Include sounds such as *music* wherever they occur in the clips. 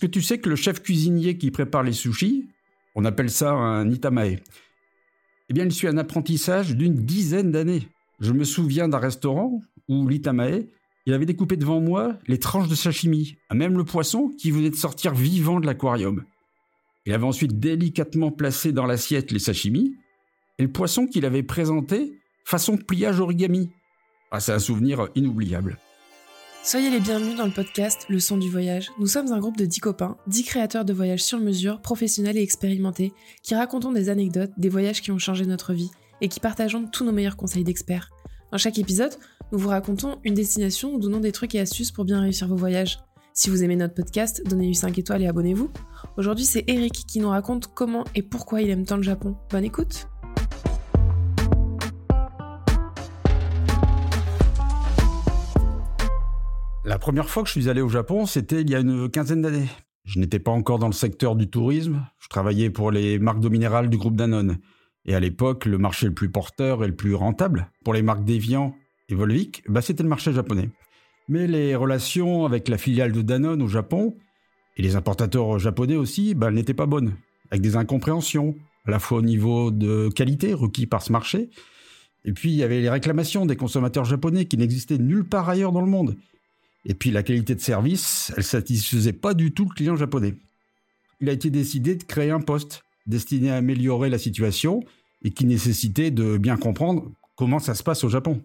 Que tu sais que le chef cuisinier qui prépare les sushis, on appelle ça un itamae, eh bien, il suit un apprentissage d'une dizaine d'années. Je me souviens d'un restaurant où l'itamae, il avait découpé devant moi les tranches de sashimi, même le poisson qui venait de sortir vivant de l'aquarium. Il avait ensuite délicatement placé dans l'assiette les sashimi et le poisson qu'il avait présenté façon pliage origami. Ah, c'est un souvenir inoubliable. Soyez les bienvenus dans le podcast Le son du voyage. Nous sommes un groupe de 10 copains, 10 créateurs de voyages sur mesure, professionnels et expérimentés, qui racontons des anecdotes, des voyages qui ont changé notre vie et qui partageons tous nos meilleurs conseils d'experts. Dans chaque épisode, nous vous racontons une destination ou donnons des trucs et astuces pour bien réussir vos voyages. Si vous aimez notre podcast, donnez-lui 5 étoiles et abonnez-vous. Aujourd'hui, c'est Eric qui nous raconte comment et pourquoi il aime tant le Japon. Bonne écoute! La première fois que je suis allé au Japon, c'était il y a une quinzaine d'années. Je n'étais pas encore dans le secteur du tourisme, je travaillais pour les marques d'eau minérale du groupe Danone. Et à l'époque, le marché le plus porteur et le plus rentable pour les marques Deviant et Volvic, bah c'était le marché japonais. Mais les relations avec la filiale de Danone au Japon et les importateurs japonais aussi, bah, n'étaient pas bonnes, avec des incompréhensions, à la fois au niveau de qualité requis par ce marché, et puis il y avait les réclamations des consommateurs japonais qui n'existaient nulle part ailleurs dans le monde. Et puis la qualité de service, elle satisfaisait pas du tout le client japonais. Il a été décidé de créer un poste destiné à améliorer la situation et qui nécessitait de bien comprendre comment ça se passe au Japon.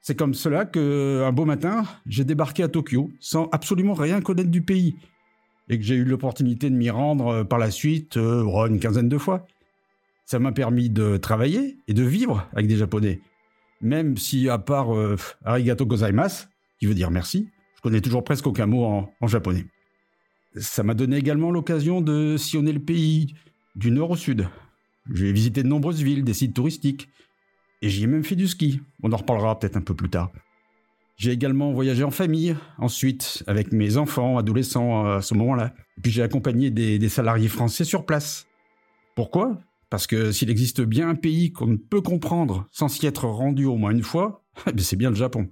C'est comme cela que un beau matin, j'ai débarqué à Tokyo sans absolument rien connaître du pays et que j'ai eu l'opportunité de m'y rendre euh, par la suite euh, une quinzaine de fois. Ça m'a permis de travailler et de vivre avec des Japonais. Même si, à part euh, arigato gozaimasu, qui veut dire merci. Je connais toujours presque aucun mot en, japonais. Ça m'a donné également l'occasion de sillonner le pays du nord au sud. J'ai visité de nombreuses villes, des sites touristiques. Et j'y ai même fait du ski. On en reparlera peut-être un peu plus tard. J'ai également voyagé en famille, ensuite, avec mes enfants, adolescents à ce moment-là. Puis j'ai accompagné des, des, salariés français sur place. Pourquoi? Parce que s'il existe bien un pays qu'on ne peut comprendre sans s'y être rendu au moins une fois, *laughs* eh c'est bien le Japon.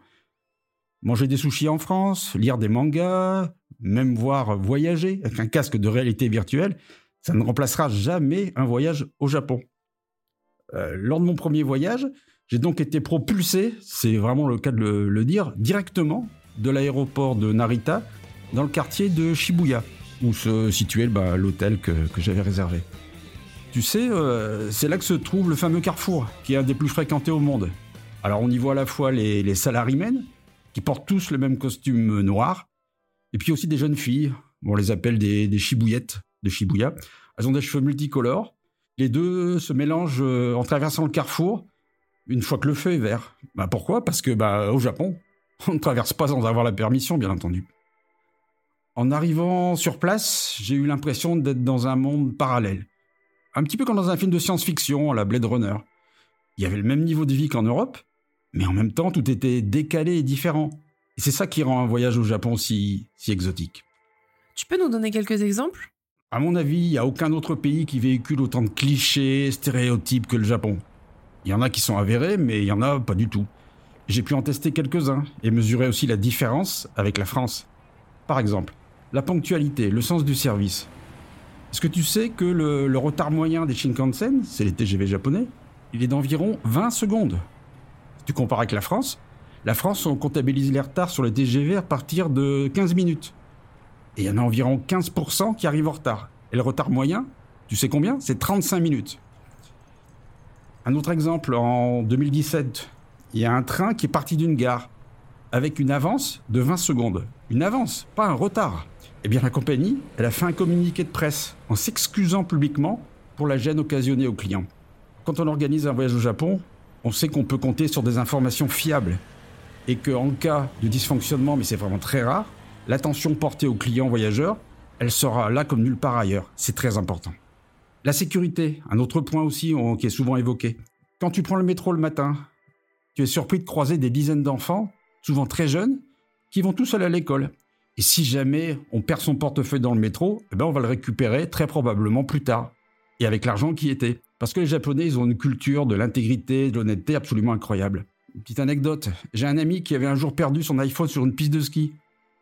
Manger des sushis en France, lire des mangas, même voir voyager avec un casque de réalité virtuelle, ça ne remplacera jamais un voyage au Japon. Euh, lors de mon premier voyage, j'ai donc été propulsé, c'est vraiment le cas de le, dire, directement de l'aéroport de Narita dans le quartier de Shibuya, où se situait bah, l'hôtel que, j'avais réservé. Tu sais, euh, c'est là que se trouve le fameux carrefour, qui est un des plus fréquentés au monde. Alors on y voit à la fois les, les qui portent tous le même costume noir. Et puis aussi des jeunes filles, on les appelle des, des chibouillettes de Shibuya. Elles ont des cheveux multicolores. Les deux se mélangent euh, en traversant le carrefour une fois que le feu est vert. Bah pourquoi? Parce que bah, au Japon, *laughs* on ne traverse pas sans avoir la permission, bien entendu. En arrivant sur place, j'ai eu l'impression d'être dans un monde parallèle. Un petit peu comme dans un film de science-fiction, à la Blade Runner. Il y avait le même niveau de vie qu'en Europe, mais en même temps, tout était décalé et différent. Et c'est ça qui rend un voyage au Japon si, si exotique. Tu peux nous donner quelques exemples? À mon avis, il n'y a aucun autre pays qui véhicule autant de clichés, stéréotypes que le Japon. Il y en a qui sont avérés, mais il y en a pas du tout. J'ai pu en tester quelques-uns et mesurer aussi la différence avec la France. Par exemple, la ponctualité, le sens du service. Est-ce que tu sais que le, le retard moyen des Shinkansen, c'est les TGV japonais, il est d'environ 20 secondes? Tu compares avec la France, la France, on comptabilise les retards sur le TGV à partir de 15 minutes. Et il y en a environ 15% qui arrivent en retard. Et le retard moyen, tu sais combien? C'est 35 minutes. Un autre exemple, en 2017, il y a un train qui est parti d'une gare avec une avance de 20 secondes. Une avance, pas un retard. Eh bien, la compagnie, elle a fait un communiqué de presse en s'excusant publiquement pour la gêne occasionnée aux clients. Quand on organise un voyage au Japon, on sait qu'on peut compter sur des informations fiables et qu'en cas de dysfonctionnement, mais c'est vraiment très rare, l'attention portée aux clients voyageurs, elle sera là comme nulle part ailleurs. C'est très important. La sécurité, un autre point aussi qui est souvent évoqué. Quand tu prends le métro le matin, tu es surpris de croiser des dizaines d'enfants, souvent très jeunes, qui vont tous aller à l'école. Et si jamais on perd son portefeuille dans le métro, eh ben on va le récupérer très probablement plus tard. Et avec l'argent qui était. Parce que les Japonais, ils ont une culture de l'intégrité, de l'honnêteté absolument incroyable. Petite anecdote, j'ai un ami qui avait un jour perdu son iPhone sur une piste de ski.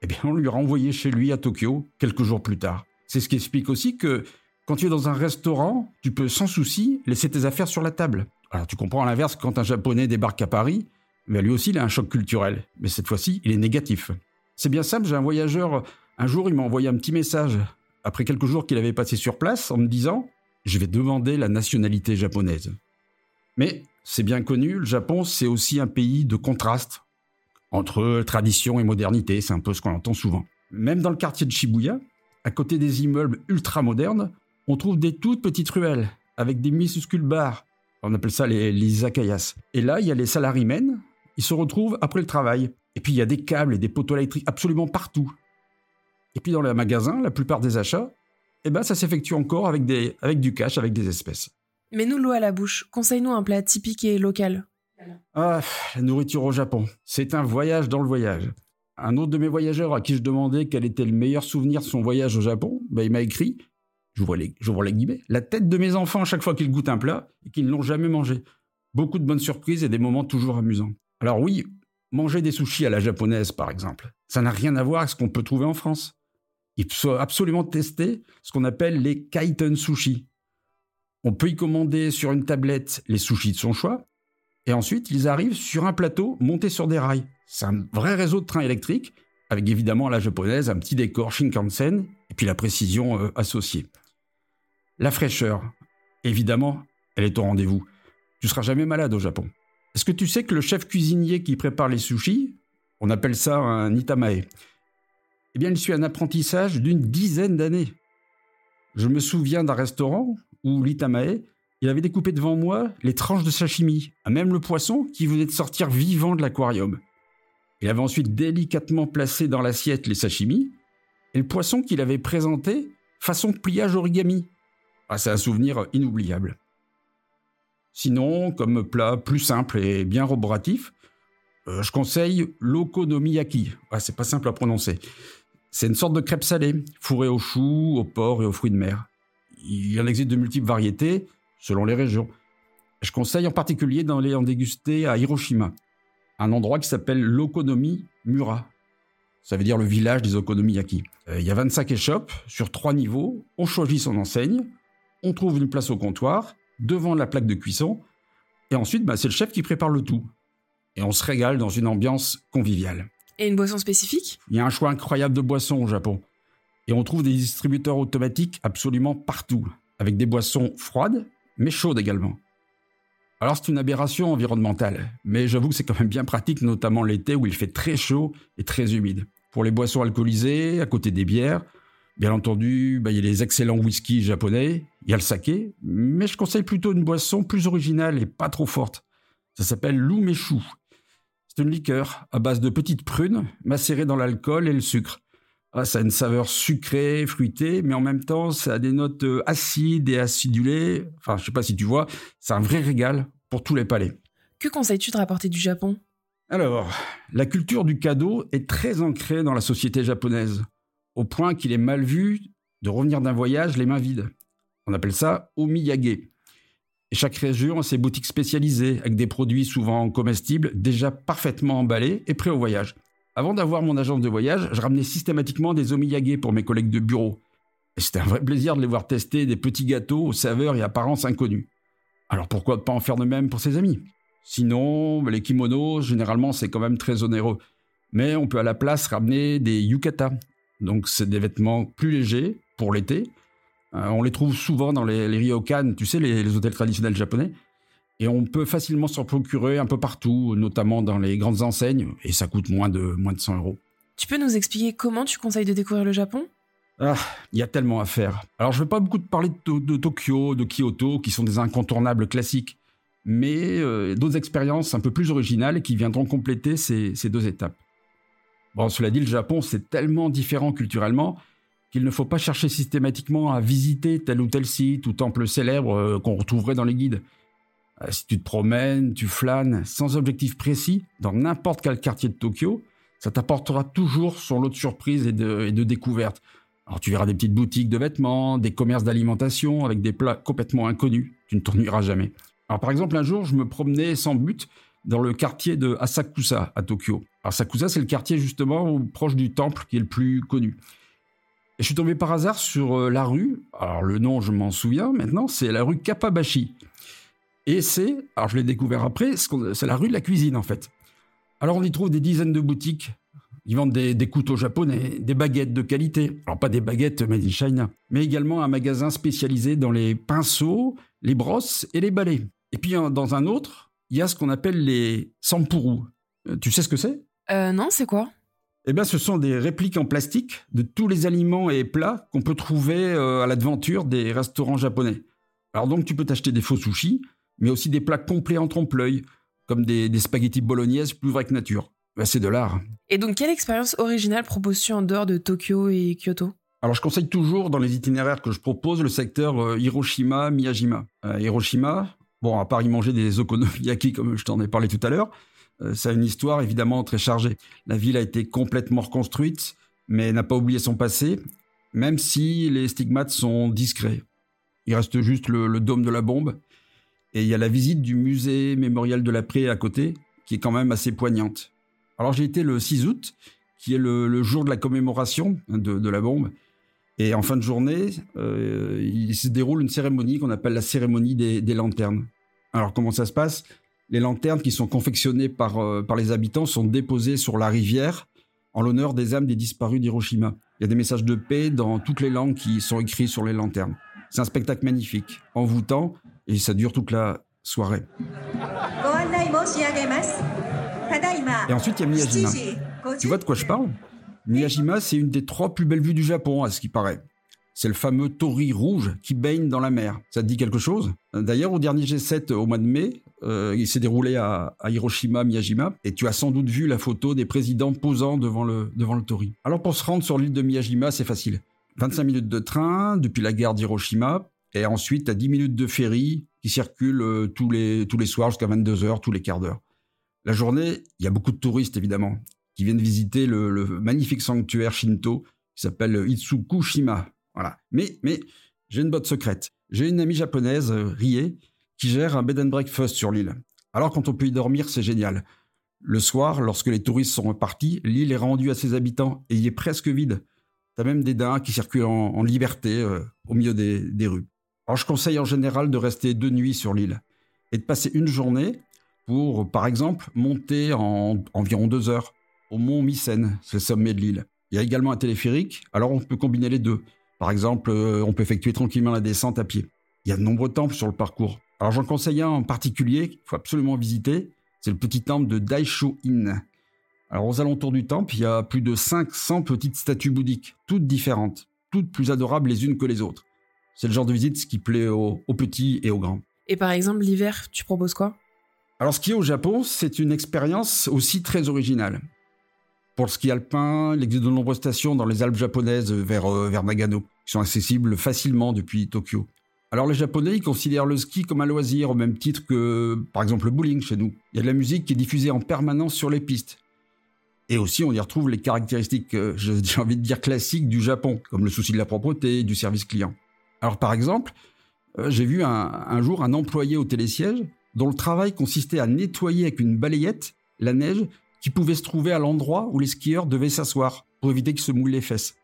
eh bien, on lui a renvoyé chez lui à Tokyo quelques jours plus tard. C'est ce qui explique aussi que quand tu es dans un restaurant, tu peux sans souci laisser tes affaires sur la table. Alors tu comprends à l'inverse quand un Japonais débarque à Paris, mais lui aussi il a un choc culturel. Mais cette fois-ci, il est négatif. C'est bien simple, j'ai un voyageur, un jour il m'a envoyé un petit message, après quelques jours qu'il avait passé sur place, en me disant « Je vais demander la nationalité japonaise ». Mais c'est bien connu, le Japon c'est aussi un pays de contraste entre tradition et modernité, c'est un peu ce qu'on entend souvent. Même dans le quartier de Shibuya, à côté des immeubles ultra modernes, on trouve des toutes petites ruelles avec des minuscules bars. On appelle ça les, les izakayas. Et là, il y a les salarymen. Ils se retrouvent après le travail. Et puis, il y a des câbles et des poteaux électriques absolument partout. Et puis, dans les magasins, la plupart des achats, eh ben, ça s'effectue encore avec, des, avec du cash, avec des espèces. Mais nous l'eau à la bouche. Conseille-nous un plat typique et local. Ah, la nourriture au Japon. C'est un voyage dans le voyage. Un autre de mes voyageurs à qui je demandais quel était le meilleur souvenir de son voyage au Japon, ben, il m'a écrit j'ouvre les, les guillemets, la tête de mes enfants chaque fois qu'ils goûtent un plat et qu'ils ne l'ont jamais mangé. Beaucoup de bonnes surprises et des moments toujours amusants. Alors oui, manger des sushis à la japonaise, par exemple, ça n'a rien à voir avec ce qu'on peut trouver en France. Il faut absolument tester ce qu'on appelle les kaiten sushi. On peut y commander sur une tablette les sushis de son choix, et ensuite ils arrivent sur un plateau monté sur des rails. C'est un vrai réseau de trains électriques, avec évidemment la japonaise un petit décor Shinkansen, et puis la précision euh, associée. La fraîcheur, évidemment, elle est au rendez-vous. Tu seras jamais malade au Japon. Est-ce que tu sais que le chef cuisinier qui prépare les sushis, on appelle ça un itamae, eh bien, il suit un apprentissage d'une dizaine d'années. Je me souviens d'un restaurant où l'itamae, il avait découpé devant moi les tranches de sashimi, même le poisson qui venait de sortir vivant de l'aquarium. Il avait ensuite délicatement placé dans l'assiette les sashimi et le poisson qu'il avait présenté façon pliage origami, ah, c'est un souvenir inoubliable. Sinon, comme plat plus simple et bien roboratif, euh, je conseille l'okonomiyaki. Ah, c'est pas simple à prononcer. C'est une sorte de crêpe salée, fourrée aux choux, aux porcs et aux fruits de mer. Il en existe de multiples variétés, selon les régions. Je conseille en particulier d'en les en déguster à Hiroshima, un endroit qui s'appelle l'Okonomi Mura. Ça veut dire le village des okonomiyaki. Euh, il y a 25 échoppes sur trois niveaux. On choisit son enseigne on trouve une place au comptoir, devant la plaque de cuisson, et ensuite, bah, c'est le chef qui prépare le tout. Et on se régale dans une ambiance conviviale. Et une boisson spécifique Il y a un choix incroyable de boissons au Japon. Et on trouve des distributeurs automatiques absolument partout, avec des boissons froides, mais chaudes également. Alors c'est une aberration environnementale, mais j'avoue que c'est quand même bien pratique, notamment l'été où il fait très chaud et très humide. Pour les boissons alcoolisées, à côté des bières, Bien entendu, bah, il y a les excellents whisky japonais, il y a le saké, mais je conseille plutôt une boisson plus originale et pas trop forte. Ça s'appelle l'umeshu. C'est une liqueur à base de petites prunes macérées dans l'alcool et le sucre. Ah, ça a une saveur sucrée, fruitée, mais en même temps, ça a des notes euh, acides et acidulées. Enfin, je sais pas si tu vois, c'est un vrai régal pour tous les palais. Que conseilles-tu de rapporter du Japon? Alors, la culture du cadeau est très ancrée dans la société japonaise au point qu'il est mal vu de revenir d'un voyage les mains vides. On appelle ça omiyage. Chaque région a ses boutiques spécialisées avec des produits souvent comestibles déjà parfaitement emballés et prêts au voyage. Avant d'avoir mon agence de voyage, je ramenais systématiquement des omiyage pour mes collègues de bureau. Et c'était un vrai plaisir de les voir tester des petits gâteaux aux saveurs et apparences inconnues. Alors pourquoi ne pas en faire de même pour ses amis? Sinon, les kimonos, généralement, c'est quand même très onéreux. Mais on peut à la place ramener des yukata, donc, c'est des vêtements plus légers pour l'été. Euh, on les trouve souvent dans les, les ryokan, tu sais, les, hôtels traditionnels japonais. Et on peut facilement s'en procurer un peu partout, notamment dans les grandes enseignes, et ça coûte moins de, moins de 100 euros. Tu peux nous expliquer comment tu conseilles de découvrir le Japon? Ah, il y a tellement à faire. Alors, je ne vais pas beaucoup te parler de, Tokyo, de Kyoto, qui sont des incontournables classiques, mais euh, d'autres expériences un peu plus originales qui viendront compléter ces deux étapes. Bon, cela dit, le Japon, c'est tellement différent culturellement qu'il ne faut pas chercher systématiquement à visiter tel ou tel site ou temple célèbre euh, qu'on retrouverait dans les guides. Euh, si tu te promènes, tu flânes sans objectif précis dans n'importe quel quartier de Tokyo, ça t'apportera toujours son lot de surprises et de, découvertes. Alors tu verras des petites boutiques de vêtements, des commerces d'alimentation avec des plats complètement inconnus. Tu ne t'ennuieras jamais. Alors par exemple, un jour, je me promenais sans but dans le quartier de Asakusa à Tokyo. Asakusa, c'est le quartier justement proche du temple qui est le plus connu. Et je suis tombé par hasard sur euh, la rue, alors le nom je m'en souviens maintenant, c'est la rue Kapabashi. Et c'est, alors je l'ai découvert après, c'est la rue de la cuisine en fait. Alors on y trouve des dizaines de boutiques. Ils vendent des, couteaux japonais, des baguettes de qualité. Alors pas des baguettes made in China, mais également un magasin spécialisé dans les pinceaux, les brosses et les balais. Et puis dans un autre, il y a ce qu'on appelle les sampuru. Euh, tu sais ce que c'est? Euh non, c'est quoi? Eh bien, ce sont des répliques en plastique de tous les aliments et plats qu'on peut trouver euh, à l'aventure des restaurants japonais. Alors donc, tu peux t'acheter des faux sushis, mais aussi des plats complets en trompe-l'œil, comme des, spaghettis bolognaises plus vrais que nature. Ben, c'est de l'art. Et donc, quelle expérience originale proposes-tu en dehors de Tokyo et Kyoto? Alors, je conseille toujours dans les itinéraires que je propose le secteur euh, Hiroshima-Miyajima. Euh, Hiroshima, bon, à part y manger des okonomiyaki comme je t'en ai parlé tout à l'heure, ça a une histoire évidemment très chargée. La ville a été complètement reconstruite, mais n'a pas oublié son passé, même si les stigmates sont discrets. Il reste juste le, dôme de la bombe, et il y a la visite du musée mémorial de la l'après à côté, qui est quand même assez poignante. Alors j'ai été le 6 août, qui est le, jour de la commémoration de, la bombe, et en fin de journée, euh, il se déroule une cérémonie qu'on appelle la cérémonie des lanternes. Alors comment ça se passe? Les lanternes qui sont confectionnées par, euh, par les habitants sont déposées sur la rivière en l'honneur des âmes des disparus d'Hiroshima. Il y a des messages de paix dans toutes les langues qui sont écrits sur les lanternes. C'est un spectacle magnifique, envoûtant, et ça dure toute la soirée. Et ensuite, il y a Miyajima. Tu vois de quoi je parle? Miyajima, c'est une des trois plus belles vues du Japon, à ce qui paraît. C'est le fameux tori rouge qui baigne dans la mer. Ça te dit quelque chose? D'ailleurs, au dernier G7 au mois de mai, euh, il s'est déroulé à, Hiroshima, Miyajima, et tu as sans doute vu la photo des présidents posant devant le, devant tori. Alors pour se rendre sur l'île de Miyajima, c'est facile. 25 minutes de train depuis la gare d'Hiroshima, et ensuite as 10 minutes de ferry qui circule euh, tous, les, tous les soirs jusqu'à 22 heures, tous les quarts d'heure. La journée, il y a beaucoup de touristes évidemment, qui viennent visiter le, le magnifique sanctuaire Shinto qui s'appelle Itsukushima, voilà. Mais, mais j'ai une botte secrète. J'ai une amie japonaise, euh, Rie, qui gère un bed and breakfast sur l'île. Alors quand on peut y dormir, c'est génial. Le soir, lorsque les touristes sont repartis, l'île est rendue à ses habitants et il est presque vide. T'as même des daims qui circulent en, liberté euh, au milieu des, rues. Alors je conseille en général de rester deux nuits sur l'île et de passer une journée pour, par exemple, monter en environ deux heures au mont Mycène, c'est le sommet de l'île. Il y a également un téléphérique, alors on peut combiner les deux. Par exemple, euh, on peut effectuer tranquillement la descente à pied. Il y a de nombreux temples sur le parcours. Alors j'en conseille un en particulier qu'il faut absolument visiter. C'est le petit temple de Daisho-in. Alors aux alentours du temple, il y a plus de 500 petites statues bouddhiques, toutes différentes, toutes plus adorables les unes que les autres. C'est le genre de visite qui plaît aux, aux petits et aux grands. Et par exemple, l'hiver, tu proposes quoi? Alors ce qui est au Japon, c'est une expérience aussi très originale. Pour le ski alpin, il existe de nombreuses stations dans les Alpes japonaises vers, euh, vers Nagano, qui sont accessibles facilement depuis Tokyo. Alors les Japonais, ils considèrent le ski comme un loisir au même titre que, par exemple, le bowling chez nous. Il y a de la musique qui est diffusée en permanence sur les pistes. Et aussi, on y retrouve les caractéristiques, euh, *laughs* j'ai envie de dire classiques du Japon, comme le souci de la propreté et du service client. Alors par exemple, euh, j'ai vu un, jour un employé au télésiège dont le travail consistait à nettoyer avec une balayette la neige qui pouvait se trouver à l'endroit où les skieurs devaient s'asseoir pour éviter qu'ils se moulent les fesses.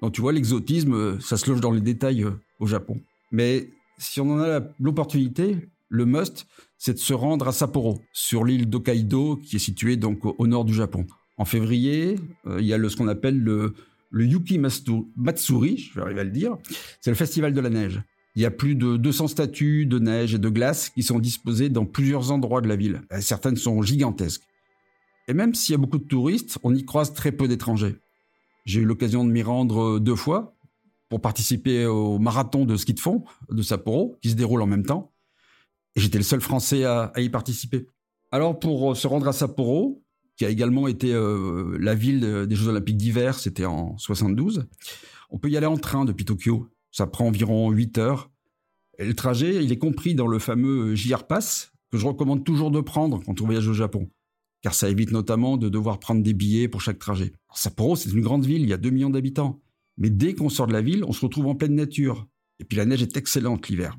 Donc tu vois, l'exotisme, euh, ça se loge dans les détails au Japon. Mais si on en a l'opportunité, le must, c'est de se rendre à Sapporo, sur l'île d'Hokkaido, qui est située donc au nord du Japon. En février, euh, il y a le, ce qu'on appelle le, le Yuki Matsuri, je vais arriver à le dire. C'est le festival de la neige. Il y a plus de 200 statues de neige et de glace qui sont disposées dans plusieurs endroits de la ville. Certaines sont gigantesques. Et même s'il y a beaucoup de touristes, on y croise très peu d'étrangers. J'ai eu l'occasion de m'y rendre euh, deux fois pour participer au marathon de ski de fond de Sapporo, qui se déroule en même temps. Et j'étais le seul Français à, y participer. Alors pour euh, se rendre à Sapporo, qui a également été euh, la ville des Jeux Olympiques d'hiver, c'était en 72, on peut y aller en train depuis Tokyo. Ça prend environ 8 heures. Et le trajet, il est compris dans le fameux JR Pass, que je recommande toujours de prendre quand on voyage au Japon car ça évite notamment de devoir prendre des billets pour chaque trajet. Sapporo, c'est une grande ville, il y a 2 millions d'habitants. Mais dès qu'on sort de la ville, on se retrouve en pleine nature. Et puis la neige est excellente l'hiver.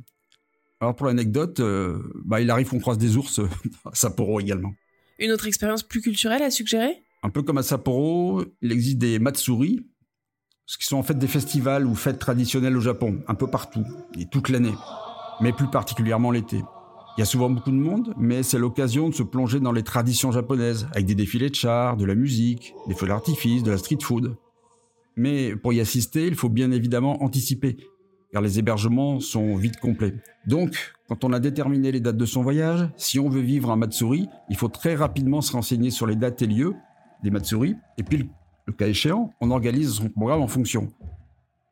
Alors pour l'anecdote, euh, bah, il arrive qu'on croise des ours *laughs* à Sapporo également. Une autre expérience plus culturelle à suggérer? Un peu comme à Sapporo, il existe des matsuri, ce qui sont en fait des festivals ou fêtes traditionnelles au Japon, un peu partout, et toute l'année, mais plus particulièrement l'été. Il y a souvent beaucoup de monde, mais c'est l'occasion de se plonger dans les traditions japonaises, avec des défilés de chars, de la musique, des feux d'artifice, de la street food. Mais pour y assister, il faut bien évidemment anticiper, car les hébergements sont vite complets. Donc, quand on a déterminé les dates de son voyage, si on veut vivre un Matsuri, il faut très rapidement se renseigner sur les dates et lieux des Matsuri, et puis, le cas échéant, on organise son programme en fonction.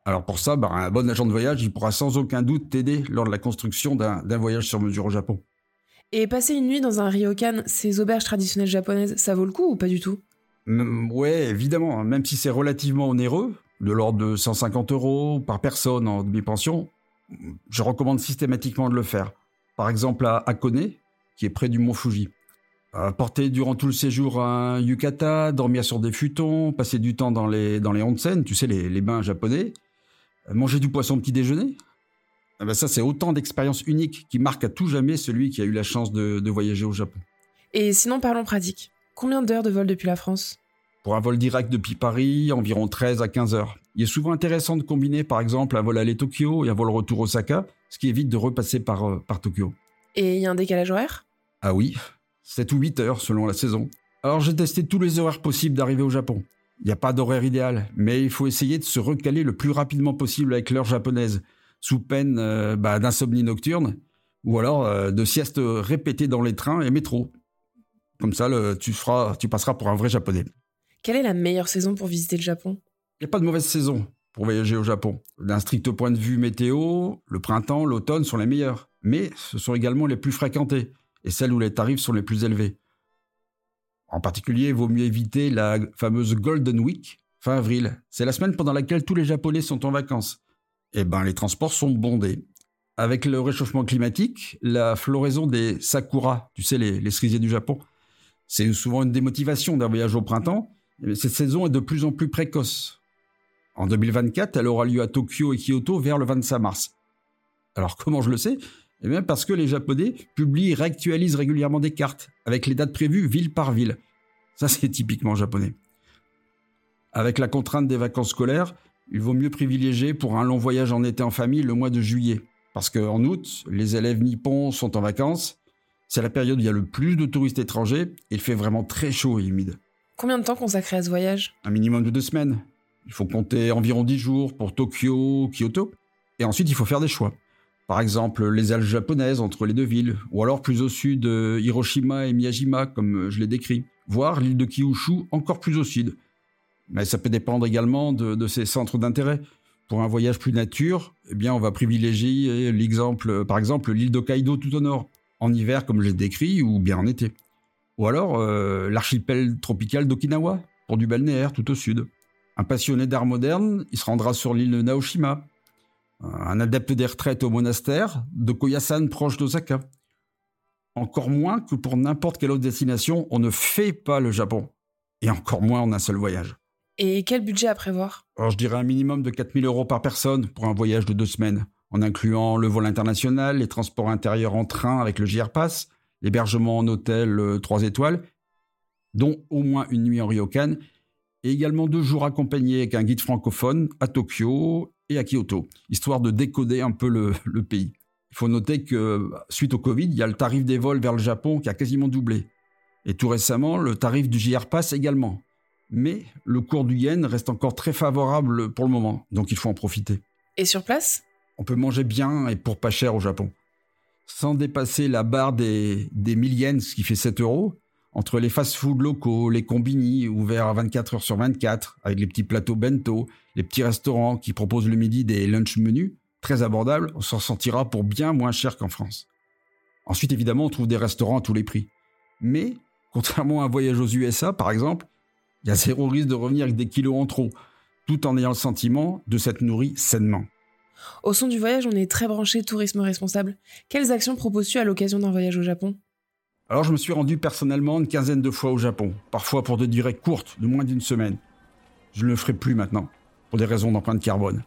Alors pour ça, bah, un bon agent de voyage, il pourra sans aucun doute t'aider lors de la construction d'un voyage sur mesure au Japon. Et passer une nuit dans un ryokan, ces auberges traditionnelles japonaises, ça vaut le coup ou pas du tout? Ouais, évidemment, même si c'est relativement onéreux, de l'ordre de 150 euros par personne en demi-pension, je recommande systématiquement de le faire. Par exemple à Akone, qui est près du mont Fuji. Porter durant tout le séjour un yukata, dormir sur des futons, passer du temps dans les, dans les onsen, tu sais, les bains japonais, euh, manger du poisson petit déjeuner ah ben Ça, c'est autant d'expériences uniques qui marquent à tout jamais celui qui a eu la chance de, voyager au Japon. Et sinon, parlons pratique. Combien d'heures de vol depuis la France? Pour un vol direct depuis Paris, environ 13 à 15 heures. Il est souvent intéressant de combiner par exemple un vol aller Tokyo et un vol retour Osaka, ce qui évite de repasser par, euh, par Tokyo. Et il y a un décalage horaire? Ah oui, 7 ou 8 heures selon la saison. Alors j'ai testé tous les horaires possibles d'arriver au Japon. Il n'y a pas d'horaire idéal, mais il faut essayer de se recaler le plus rapidement possible avec l'heure japonaise, sous peine euh, bah, d'insomnie nocturne, ou alors euh, de sieste répétée dans les trains et métros. Comme ça, tu, feras, tu passeras pour un vrai japonais. Quelle est la meilleure saison pour visiter le Japon? Il n'y a pas de mauvaise saison pour voyager au Japon. D'un strict point de vue météo, le printemps, l'automne sont les meilleurs, mais ce sont également les plus fréquentés et celles où les tarifs sont les plus élevés. En particulier, il vaut mieux éviter la fameuse Golden Week, fin avril. C'est la semaine pendant laquelle tous les Japonais sont en vacances. Eh ben, les transports sont bondés. Avec le réchauffement climatique, la floraison des sakura, tu sais, les, cerisiers du Japon, c'est souvent une démotivation d'un voyage au printemps. Mais cette saison est de plus en plus précoce. En 2024, elle aura lieu à Tokyo et Kyoto vers le 25 mars. Alors comment je le sais? Eh bien parce que les Japonais publient et réactualisent régulièrement des cartes, avec les dates prévues ville par ville. Ça, c'est typiquement japonais. Avec la contrainte des vacances scolaires, il vaut mieux privilégier pour un long voyage en été en famille le mois de juillet. Parce qu'en août, les élèves nippons sont en vacances. C'est la période où il y a le plus de touristes étrangers et il fait vraiment très chaud et humide. Combien de temps consacrer à ce voyage? Un minimum de deux semaines. Il faut compter environ dix jours pour Tokyo, Kyoto. Et ensuite, il faut faire des choix. Par exemple, les Alpes japonaises entre les deux villes, ou alors plus au sud, Hiroshima et Miyajima, comme je l'ai décrit, voire l'île de Kyushu, encore plus au sud. Mais ça peut dépendre également de, de ces centres d'intérêt. Pour un voyage plus nature, eh bien, on va privilégier l'exemple, par exemple, l'île d'Hokkaido tout au nord, en hiver comme je l'ai décrit, ou bien en été. Ou alors euh, l'archipel tropical d'Okinawa, pour du balnéaire tout au sud. Un passionné d'art moderne, il se rendra sur l'île de Naoshima, un adepte des retraites au monastère de Koyasan proche d'Osaka. Encore moins que pour n'importe quelle autre destination, on ne fait pas le Japon. Et encore moins en un seul voyage. Et quel budget à prévoir? Alors je dirais un minimum de 4000 euros par personne pour un voyage de deux semaines, en incluant le vol international, les transports intérieurs en train avec le JR Pass, l'hébergement en hôtel 3 euh, étoiles, dont au moins une nuit en ryokan, et également deux jours accompagnés avec un guide francophone à Tokyo et à Kyoto, histoire de décoder un peu le, pays. Il faut noter que suite au Covid, il y a le tarif des vols vers le Japon qui a quasiment doublé. Et tout récemment, le tarif du JR Pass également. Mais le cours du yen reste encore très favorable pour le moment, donc il faut en profiter. Et sur place? On peut manger bien et pour pas cher au Japon. Sans dépasser la barre des, des 1000 yens, ce qui fait 7 euros, entre les fast-foods locaux, les combini ouverts à 24 heures sur 24, avec les petits plateaux bento, les petits restaurants qui proposent le midi des lunch menus, très abordables, on s'en sortira pour bien moins cher qu'en France. Ensuite, évidemment, on trouve des restaurants à tous les prix. Mais, contrairement à un voyage aux USA, par exemple, il y a zéro risque de revenir avec des kilos en trop, tout en ayant le sentiment de s'être nourri sainement. Au son du voyage, on est très branché tourisme responsable. Quelles actions proposes-tu à l'occasion d'un voyage au Japon? Alors je me suis rendu personnellement une quinzaine de fois au Japon, parfois pour des durées courtes, de moins d'une semaine. Je ne le ferai plus maintenant, pour des raisons d'empreinte carbone.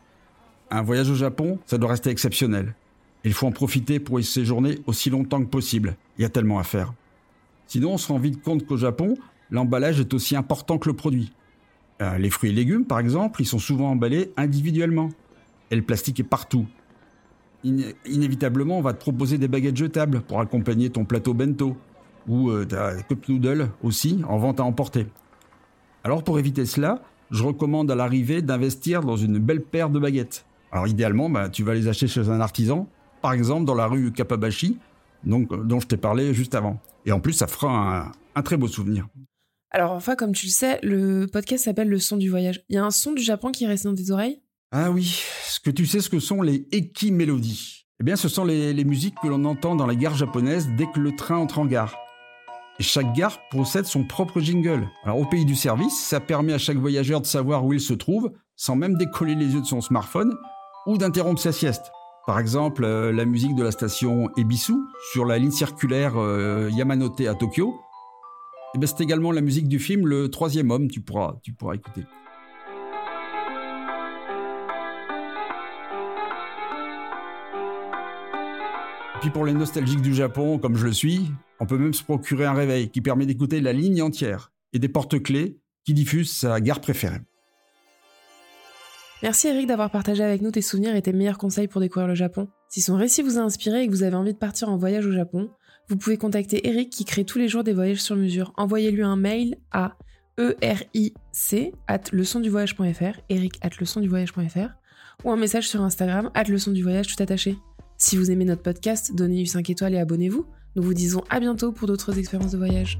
Un voyage au Japon, ça doit rester exceptionnel. Il faut en profiter pour y séjourner aussi longtemps que possible. Il y a tellement à faire. Sinon, on se rend vite compte qu'au Japon, l'emballage est aussi important que le produit. Euh, les fruits et légumes, par exemple, ils sont souvent emballés individuellement. Et le plastique est partout. inévitablement, on va te proposer des baguettes jetables pour accompagner ton plateau bento. Ou euh, ta cup noodle aussi, en vente à emporter. Alors pour éviter cela, je recommande à l'arrivée d'investir dans une belle paire de baguettes. Alors idéalement, bah, tu vas les acheter chez un artisan, par exemple dans la rue Kapabashi, euh, dont je t'ai parlé juste avant. Et en plus, ça fera un, très beau souvenir. Alors enfin, comme tu le sais, le podcast s'appelle Le son du voyage. Il y a un son du Japon qui reste dans tes oreilles? Ah oui, ce que tu sais ce que sont les Eki Mélodies Eh bien, ce sont les, musiques que l'on entend dans les gares japonaises dès que le train entre en gare. Et chaque gare possède son propre jingle. Alors au pays du service, ça permet à chaque voyageur de savoir où il se trouve, sans même décoller les yeux de son smartphone, ou d'interrompre sa sieste. Par exemple, euh, la musique de la station Ebisu sur la ligne circulaire euh, Yamanote à Tokyo. Et ben, c'est également la musique du film Le Troisième Homme, tu pourras, tu pourras écouter. Puis pour les nostalgiques du Japon, comme je le suis, on peut même se procurer un réveil qui permet d'écouter la ligne entière et des porte-clés qui diffusent sa gare préférée. Merci Eric d'avoir partagé avec nous tes souvenirs et tes meilleurs conseils pour découvrir le Japon. Si son récit vous a inspiré et que vous avez envie de partir en voyage au Japon, vous pouvez contacter Eric qui crée tous les jours des voyages sur mesure. Envoyez-lui un mail à eric at leçonduvoyage.fr, eric at ou un message sur Instagram at leçon du voyage tout attaché. Si vous aimez notre podcast, donnez-lui 5 étoiles et abonnez-vous. Nous vous disons à bientôt pour d'autres expériences de voyage.